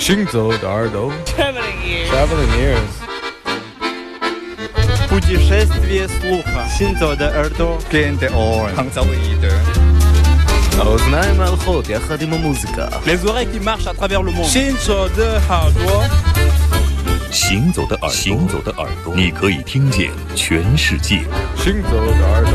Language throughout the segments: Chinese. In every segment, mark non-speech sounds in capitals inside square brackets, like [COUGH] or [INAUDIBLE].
行走的耳朵 Traveling ears. Traveling ears Путешествие слуха. Синзо de耳朵. Gain the oil. האוזניים הלכות יחד עם המוזיקה Les oreilles qui marchent à travers le monde. 行走的耳朵，行走的耳朵，行走的耳朵，你可以听见全世界。行走的耳朵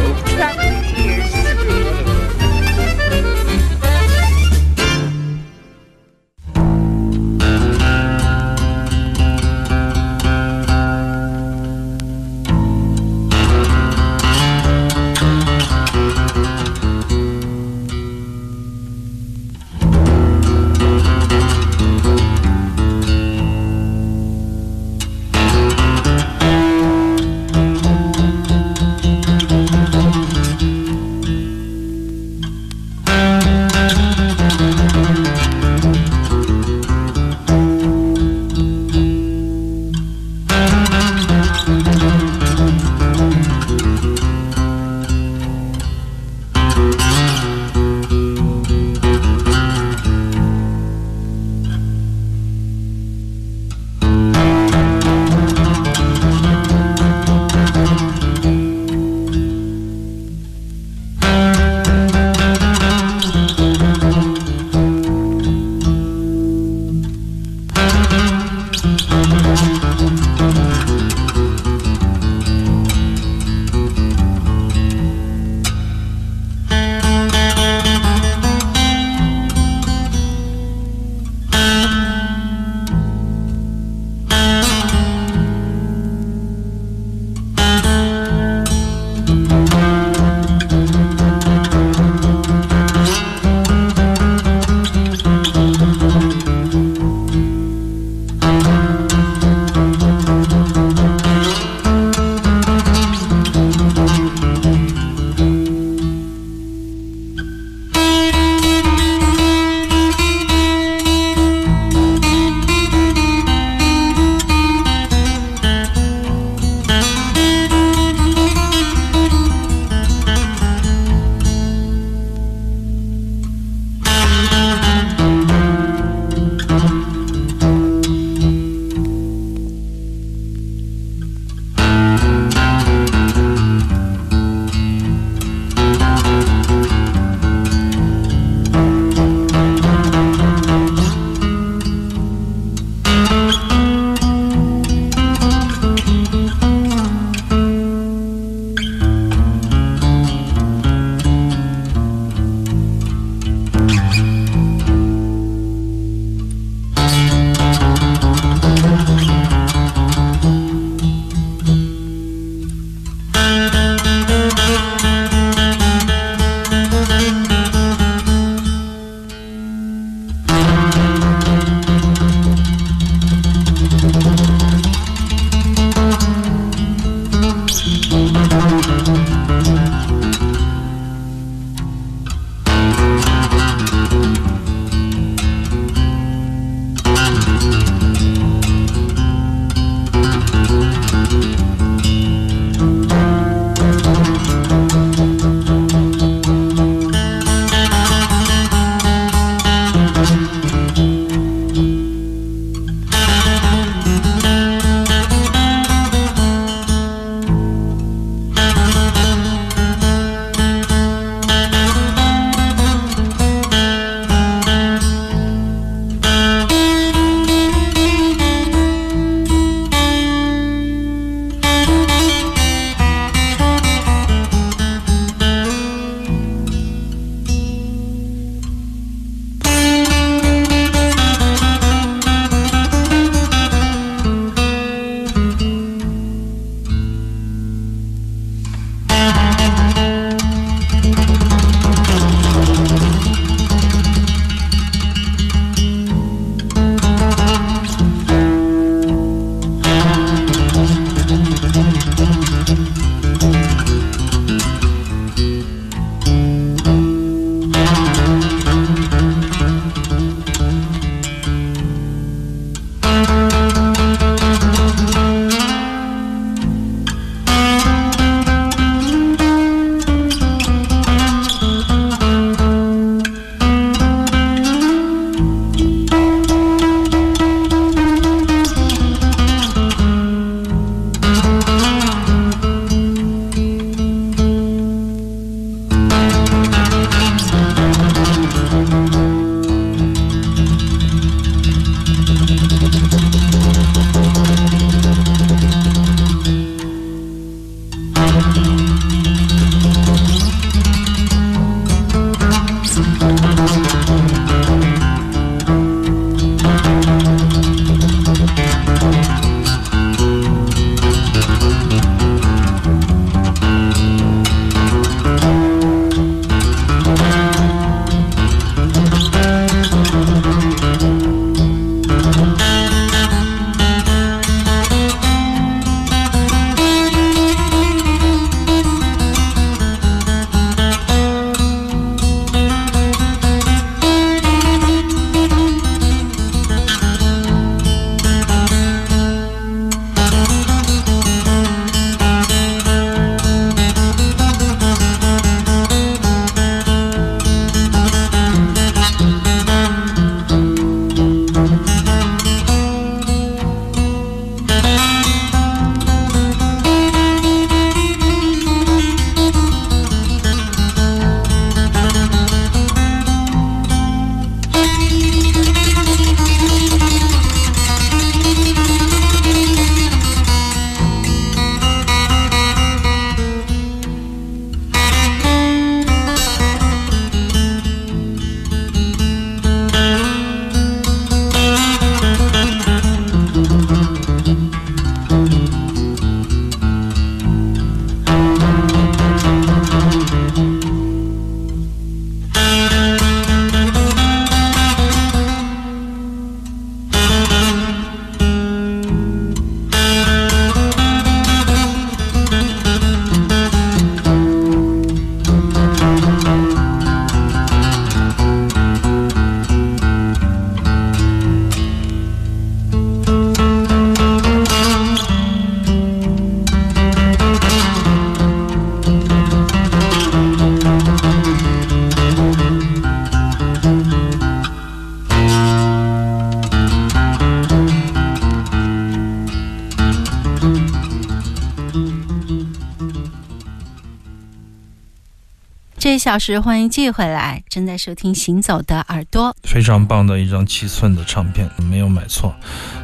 小时，欢迎继续回来，正在收听《行走的耳朵》，非常棒的一张七寸的唱片，没有买错。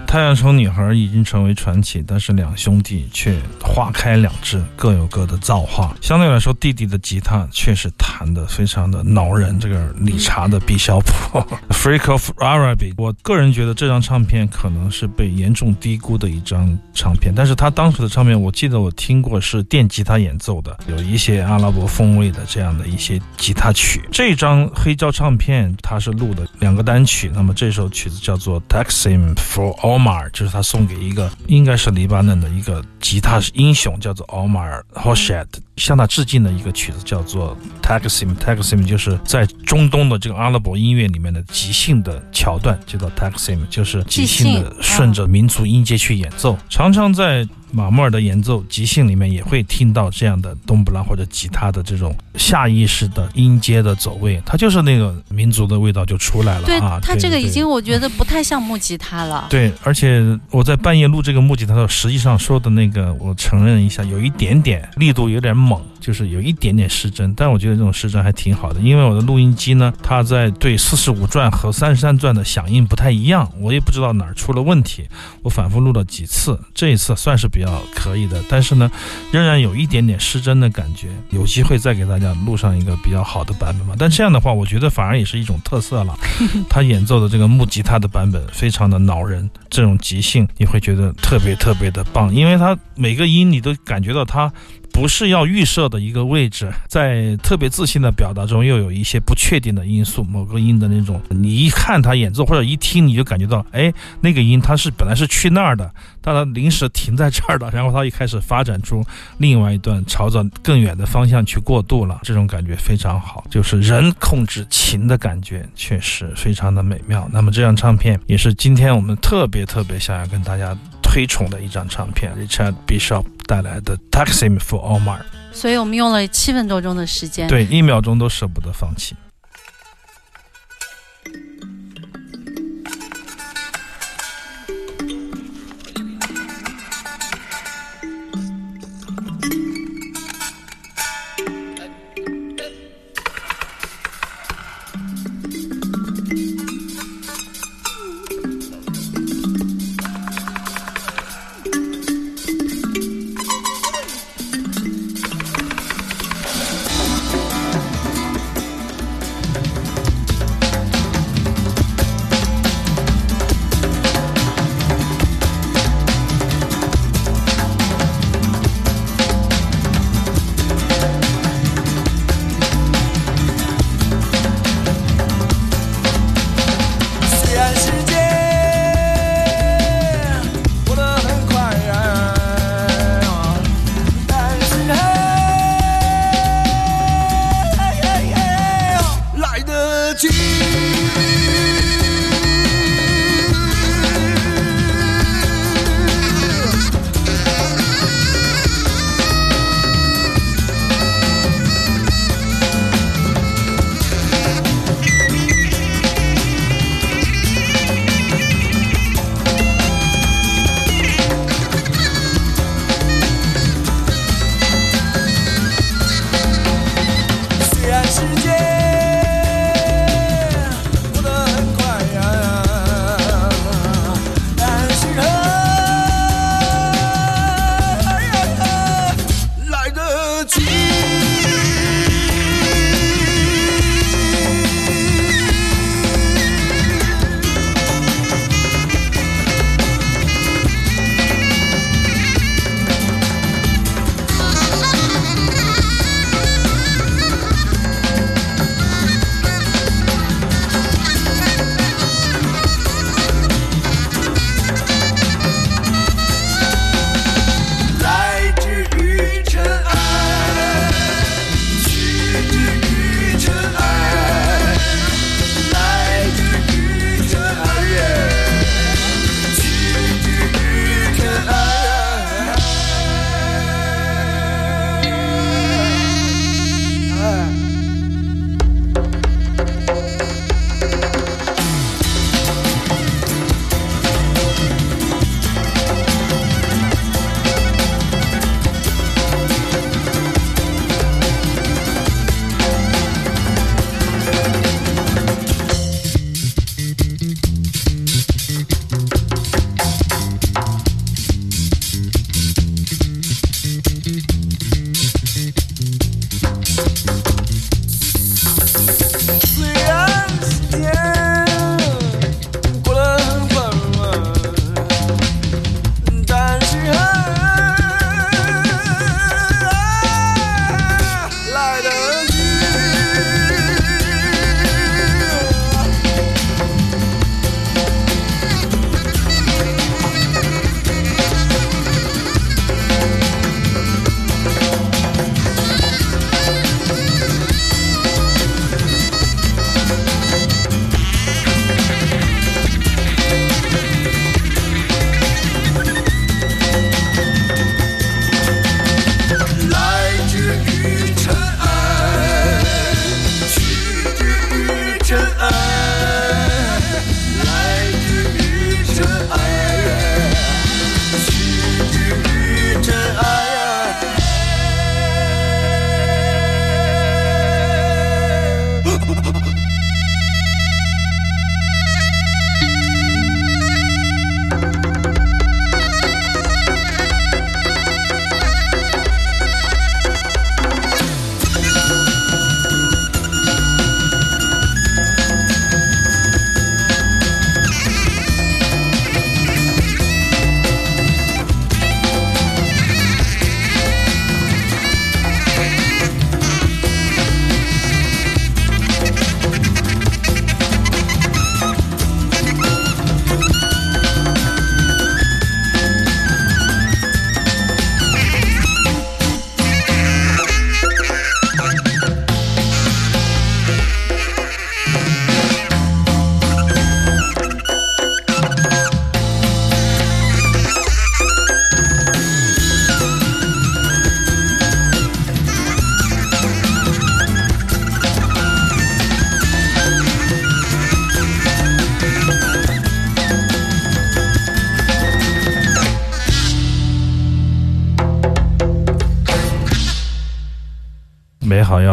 太阳城女孩已经成为传奇，但是两兄弟却花开两枝，各有各的造化。相对来说，弟弟的吉他确实弹得非常的挠人。这个理查的 B 小谱，[LAUGHS]《Freak of Araby》，我个人觉得这张唱片可能是被严重低估的一张唱片。但是他当时的唱片，我记得我听过是电吉他演奏的，有一些阿拉伯风味的这样的一些吉他曲。这张黑胶唱片它是录的两个单曲，那么这首曲子叫做《Taxi for Omar 就是他送给一个应该是黎巴嫩的一个吉他 [LAUGHS] 英雄，叫做奥马尔·霍什特，向他致敬的一个曲子叫做 Taksim。Taksim 就是在中东的这个阿拉伯音乐里面的即兴的桥段，叫做 Taksim，就是即兴的顺着民族音阶去演奏，常常在。马穆尔的演奏即兴里面也会听到这样的冬不拉或者吉他的这种下意识的音阶的走位，它就是那个民族的味道就出来了啊！它这个已经我觉得不太像木吉他了。对，而且我在半夜录这个木吉他的时候，实际上说的那个，我承认一下，有一点点力度有点猛。就是有一点点失真，但我觉得这种失真还挺好的，因为我的录音机呢，它在对四十五转和三十三转的响应不太一样，我也不知道哪儿出了问题，我反复录了几次，这一次算是比较可以的，但是呢，仍然有一点点失真的感觉，有机会再给大家录上一个比较好的版本吧。但这样的话，我觉得反而也是一种特色了。[LAUGHS] 他演奏的这个木吉他的版本非常的恼人，这种即兴你会觉得特别特别的棒，因为他每个音你都感觉到他。不是要预设的一个位置，在特别自信的表达中，又有一些不确定的因素。某个音的那种，你一看他演奏或者一听，你就感觉到，哎，那个音它是本来是去那儿的，但它临时停在这儿了，然后它一开始发展出另外一段，朝着更远的方向去过渡了。这种感觉非常好，就是人控制琴的感觉，确实非常的美妙。那么这张唱片也是今天我们特别特别想要跟大家。推崇的一张唱片，Richard Bishop 带来的《Taksim for Omar》，所以我们用了七分多钟的时间，对，一秒钟都舍不得放弃。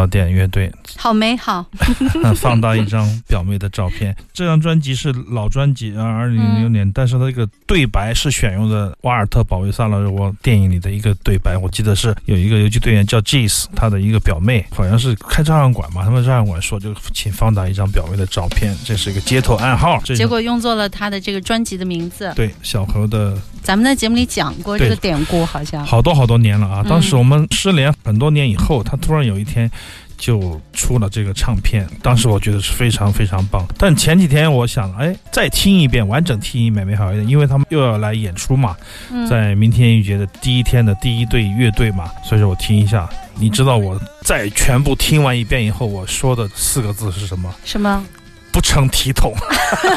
好药店乐队，好美好。[LAUGHS] 放大一张表妹的照片。[LAUGHS] 这张专辑是老专辑，啊，二零零六年，但是它这个对白是选用的瓦尔特·保卫萨拉热窝电影里的一个对白。我记得是有一个游击队员叫 Jes，他的一个表妹，好像是开照相馆嘛，他们照相馆说就请放大一张表妹的照片，这是一个街头暗号。结果用作了他的这个专辑的名字。对，小何的。咱们在节目里讲过这个典故，好像好多好多年了啊！当时我们失联很多年以后，他突然有一天就出了这个唱片，当时我觉得是非常非常棒。但前几天我想，哎，再听一遍，完整听一遍没好一点，因为他们又要来演出嘛，在明天音乐节的第一天的第一队乐队嘛，所以说我听一下。你知道我在全部听完一遍以后，我说的四个字是什么？什么？不成体统，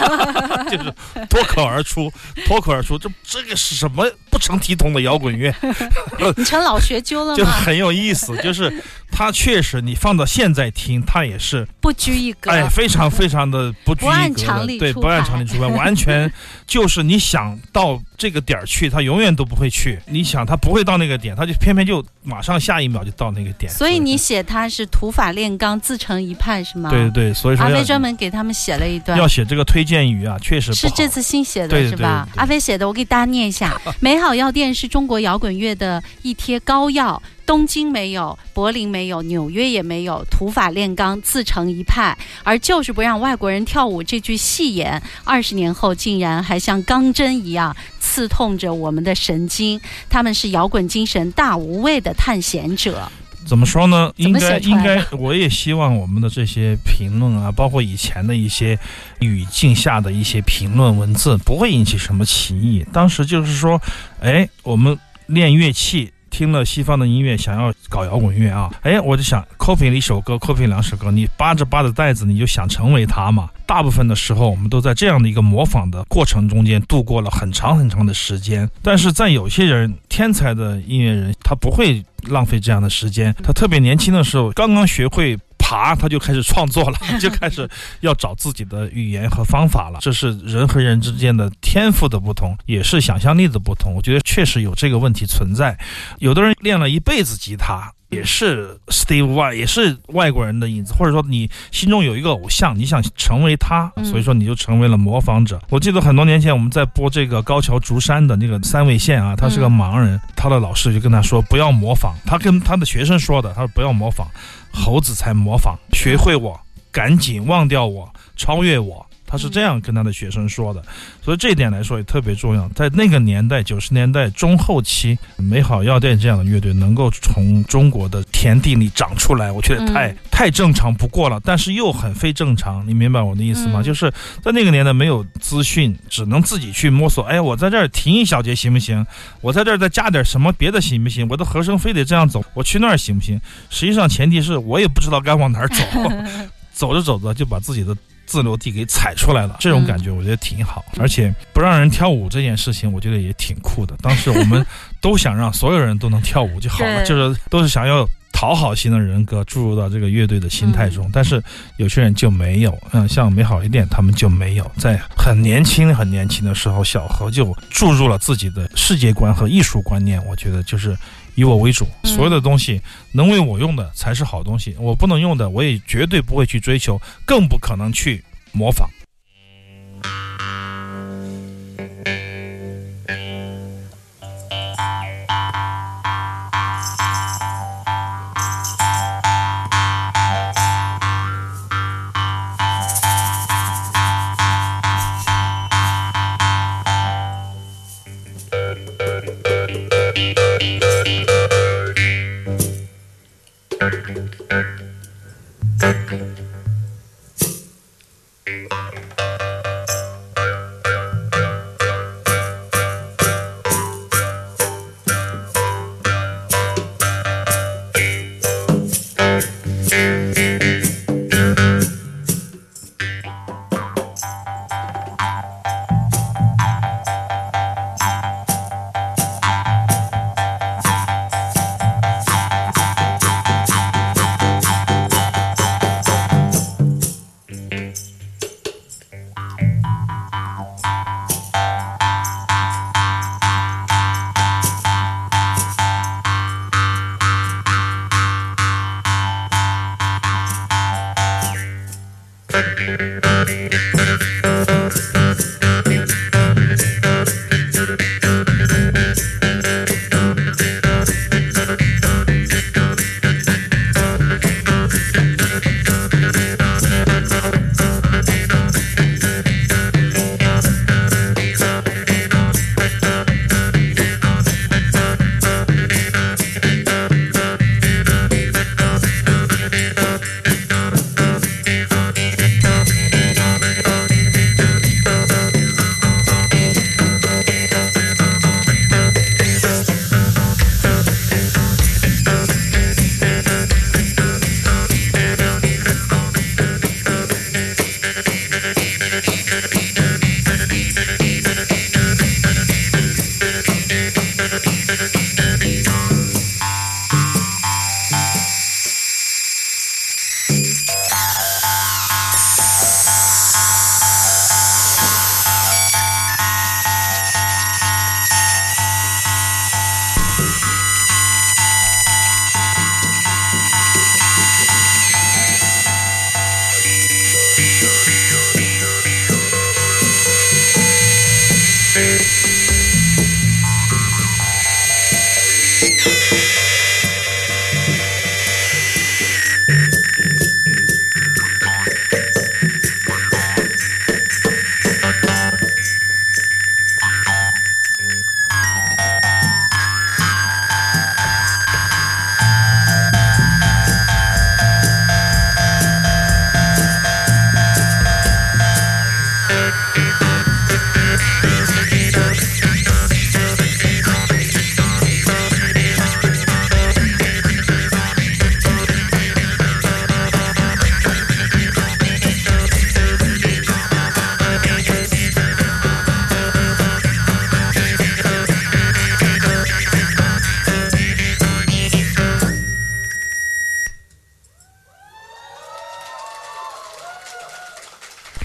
[LAUGHS] 就是脱口而出，脱口而出，这这个是什么不成体统的摇滚乐？[LAUGHS] 你成老学究了吗？就很有意思，就是 [LAUGHS] 它确实，你放到现在听，它也是不拘一格，哎，非常非常的不拘一格，对，不按常理出牌，完全 [LAUGHS] 就是你想到这个点儿去，它永远都不会去。你想它不会到那个点，它就偏偏就马上下一秒就到那个点。所以你写它是土法炼钢，自成一派是吗？对对对，所以说阿飞专门给他。他们写了一段，要写这个推荐语啊，确实是这次新写的，是吧？阿飞写的，我给大家念一下：美好好药店是中国摇滚乐的一贴膏药，东京没有，柏林没有，纽约也没有，土法炼钢，自成一派，而就是不让外国人跳舞。这句戏言，二十年后竟然还像钢针一样刺痛着我们的神经。他们是摇滚精神大无畏的探险者。怎么说呢？应该应该，我也希望我们的这些评论啊，包括以前的一些语境下的一些评论文字，不会引起什么歧义。当时就是说，哎，我们练乐器，听了西方的音乐，想要搞摇滚乐啊，哎，我就想 copy 了一首歌，copy 两首歌，你扒着扒着袋子，你就想成为他嘛。大部分的时候，我们都在这样的一个模仿的过程中间度过了很长很长的时间。但是在有些人天才的音乐人，他不会浪费这样的时间。他特别年轻的时候，刚刚学会爬，他就开始创作了，[LAUGHS] 就开始要找自己的语言和方法了。这是人和人之间的天赋的不同，也是想象力的不同。我觉得确实有这个问题存在。有的人练了一辈子吉他。也是 Steve Y，也是外国人的影子，或者说你心中有一个偶像，你想成为他，所以说你就成为了模仿者。我记得很多年前我们在播这个高桥竹山的那个三味线啊，他是个盲人，他的老师就跟他说不要模仿，他跟他的学生说的，他说不要模仿，猴子才模仿，学会我，赶紧忘掉我，超越我。他是这样跟他的学生说的，所以这一点来说也特别重要。在那个年代，九十年代中后期，美好药店这样的乐队能够从中国的田地里长出来，我觉得太太正常不过了。但是又很非正常，你明白我的意思吗？就是在那个年代没有资讯，只能自己去摸索。哎，我在这儿停一小节行不行？我在这儿再加点什么别的行不行？我的和声非得这样走，我去那儿行不行？实际上前提是我也不知道该往哪儿走，[LAUGHS] 走着走着就把自己的。自留地给踩出来了，这种感觉我觉得挺好，而且不让人跳舞这件事情，我觉得也挺酷的。当时我们都想让所有人都能跳舞就好了，[LAUGHS] 就是都是想要讨好型的人格注入到这个乐队的心态中，但是有些人就没有，嗯，像美好一点他们就没有，在很年轻很年轻的时候，小何就注入了自己的世界观和艺术观念，我觉得就是。以我为主，所有的东西能为我用的才是好东西，我不能用的，我也绝对不会去追求，更不可能去模仿。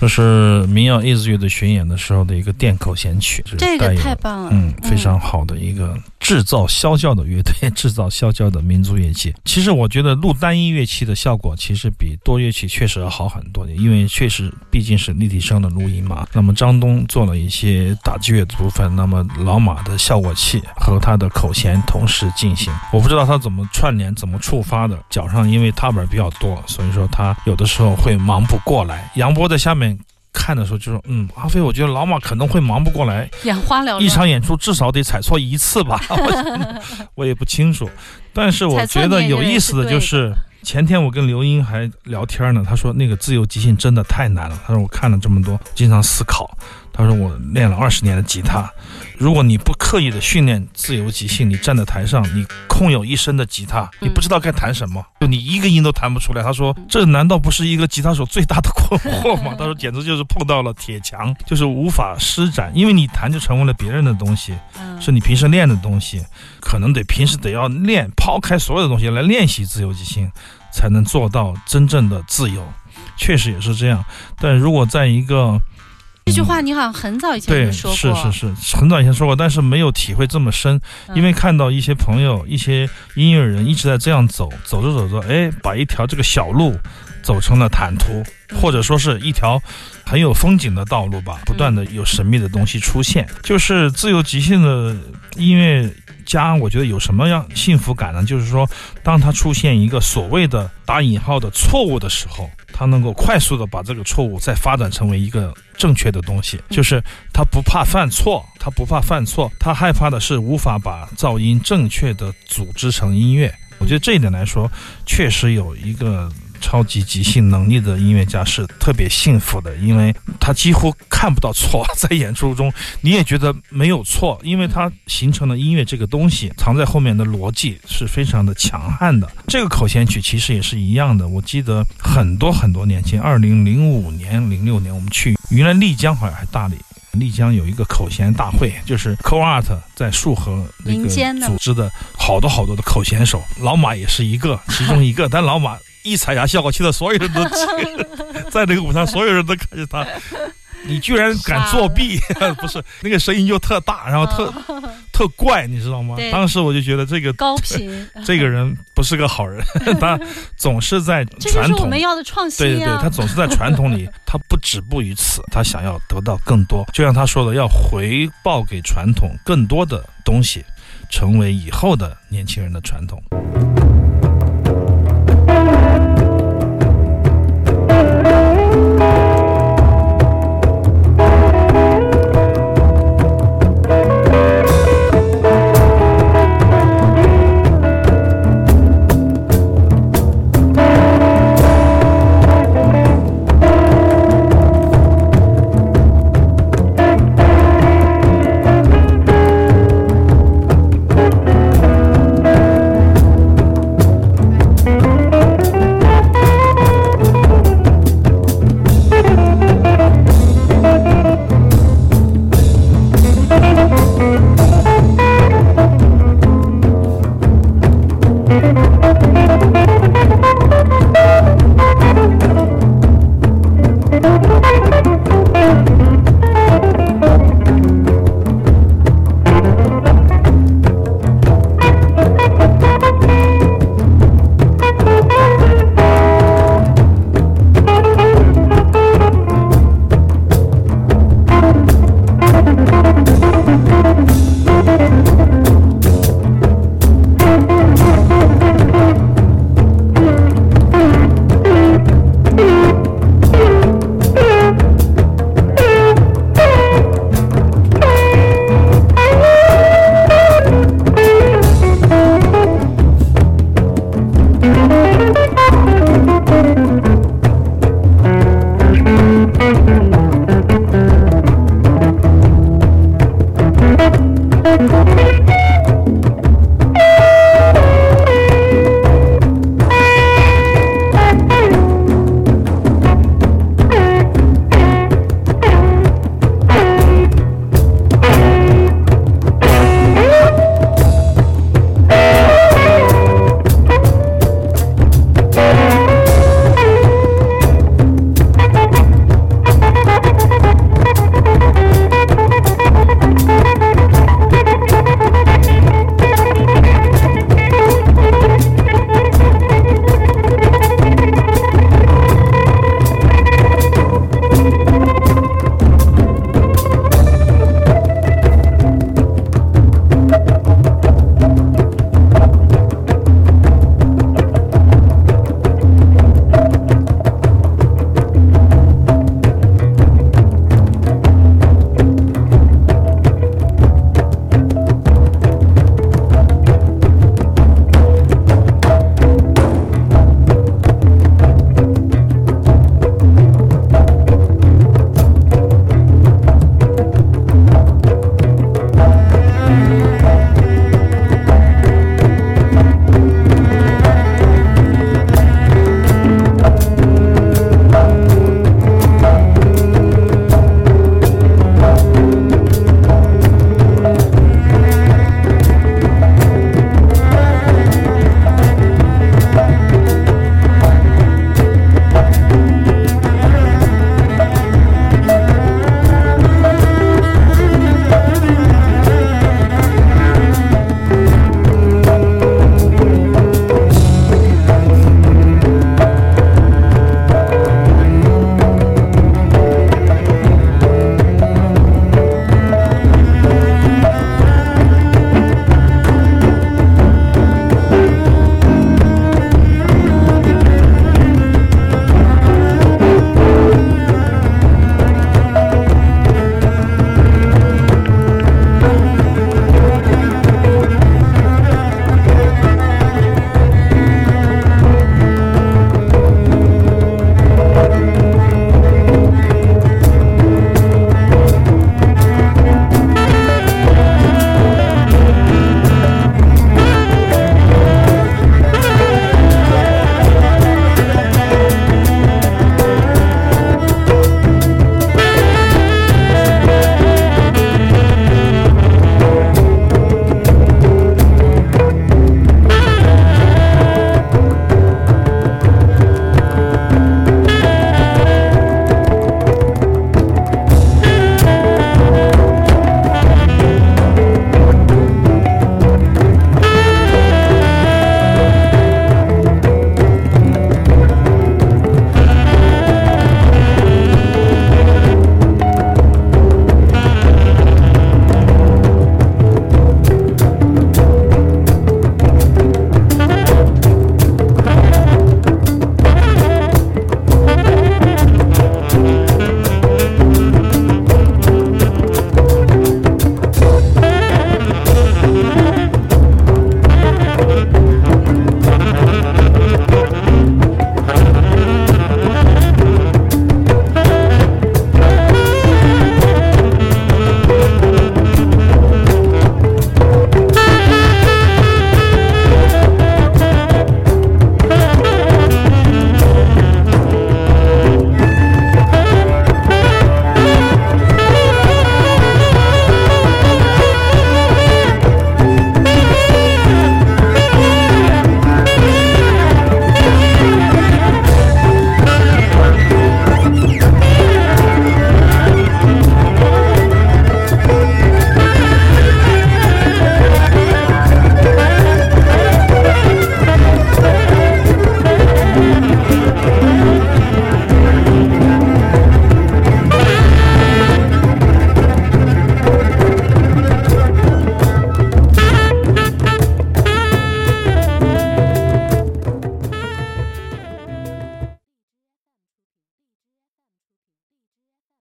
是民谣 is 乐队巡演的时候的一个电口弦曲，是这个太棒了，嗯，非常好的一个制造啸叫的乐队，制造啸叫的民族乐器。其实我觉得录单一乐器的效果，其实比多乐器确实要好很多，因为确实毕竟是立体声的录音嘛。那么张东做了一些打击乐的部分，那么老马的效果器和他的口弦同时进行。我不知道他怎么串联、怎么触发的。脚上因为踏板比较多，所以说他有的时候会忙不过来。杨波在下面。看的时候就说：“嗯，阿飞，我觉得老马可能会忙不过来，眼花缭乱。一场演出至少得踩错一次吧，[LAUGHS] 我我也不清楚。但是我觉得有意思的就是，前天我跟刘英还聊天呢，他说那个自由即兴真的太难了。他说我看了这么多，经常思考。他说我练了二十年的吉他，如果你不刻意的训练自由即兴，你站在台上，你空有一身的吉他，你不知道该弹什么，就你一个音都弹不出来。他说这难道不是一个吉他手最大的困惑吗？[LAUGHS] 他说简直就是碰到了铁墙，就是无法施展，因为你弹就成为了别人的东西，是你平时练的东西，可能得平时得要练，抛开所有的东西来练习自由即兴，才能做到真正的自由。确实也是这样，但如果在一个这句话你好像很早以前就说过，是是是，很早以前说过，但是没有体会这么深，因为看到一些朋友、一些音乐人一直在这样走，走着走着，哎，把一条这个小路走成了坦途，或者说是一条很有风景的道路吧，不断的有神秘的东西出现，就是自由即兴的音乐家，我觉得有什么样幸福感呢？就是说，当他出现一个所谓的打引号的错误的时候。他能够快速的把这个错误再发展成为一个正确的东西，就是他不怕犯错，他不怕犯错，他害怕的是无法把噪音正确的组织成音乐。我觉得这一点来说，确实有一个。超级即兴能力的音乐家是特别幸福的，因为他几乎看不到错，在演出中你也觉得没有错，因为他形成了音乐这个东西藏在后面的逻辑是非常的强悍的。这个口弦曲其实也是一样的，我记得很多很多年前，二零零五年、零六年我们去，云南丽江好像还大理，丽江有一个口弦大会，就是 Co Art 在束河那个组织的好多好多的口弦手，老马也是一个其中一个，但老马。一踩下效果气得所有人都在那个舞台，所有人都看着 [LAUGHS] 他。你居然敢作弊？[LAUGHS] 不是那个声音就特大，然后特 [LAUGHS] 特怪，你知道吗？当时我就觉得这个高频，[LAUGHS] 这个人不是个好人。[LAUGHS] 他总是在传统，我们要的创新。对对对，他总是在传统里，[LAUGHS] 他不止步于此，他想要得到更多。就像他说的，要回报给传统更多的东西，成为以后的年轻人的传统。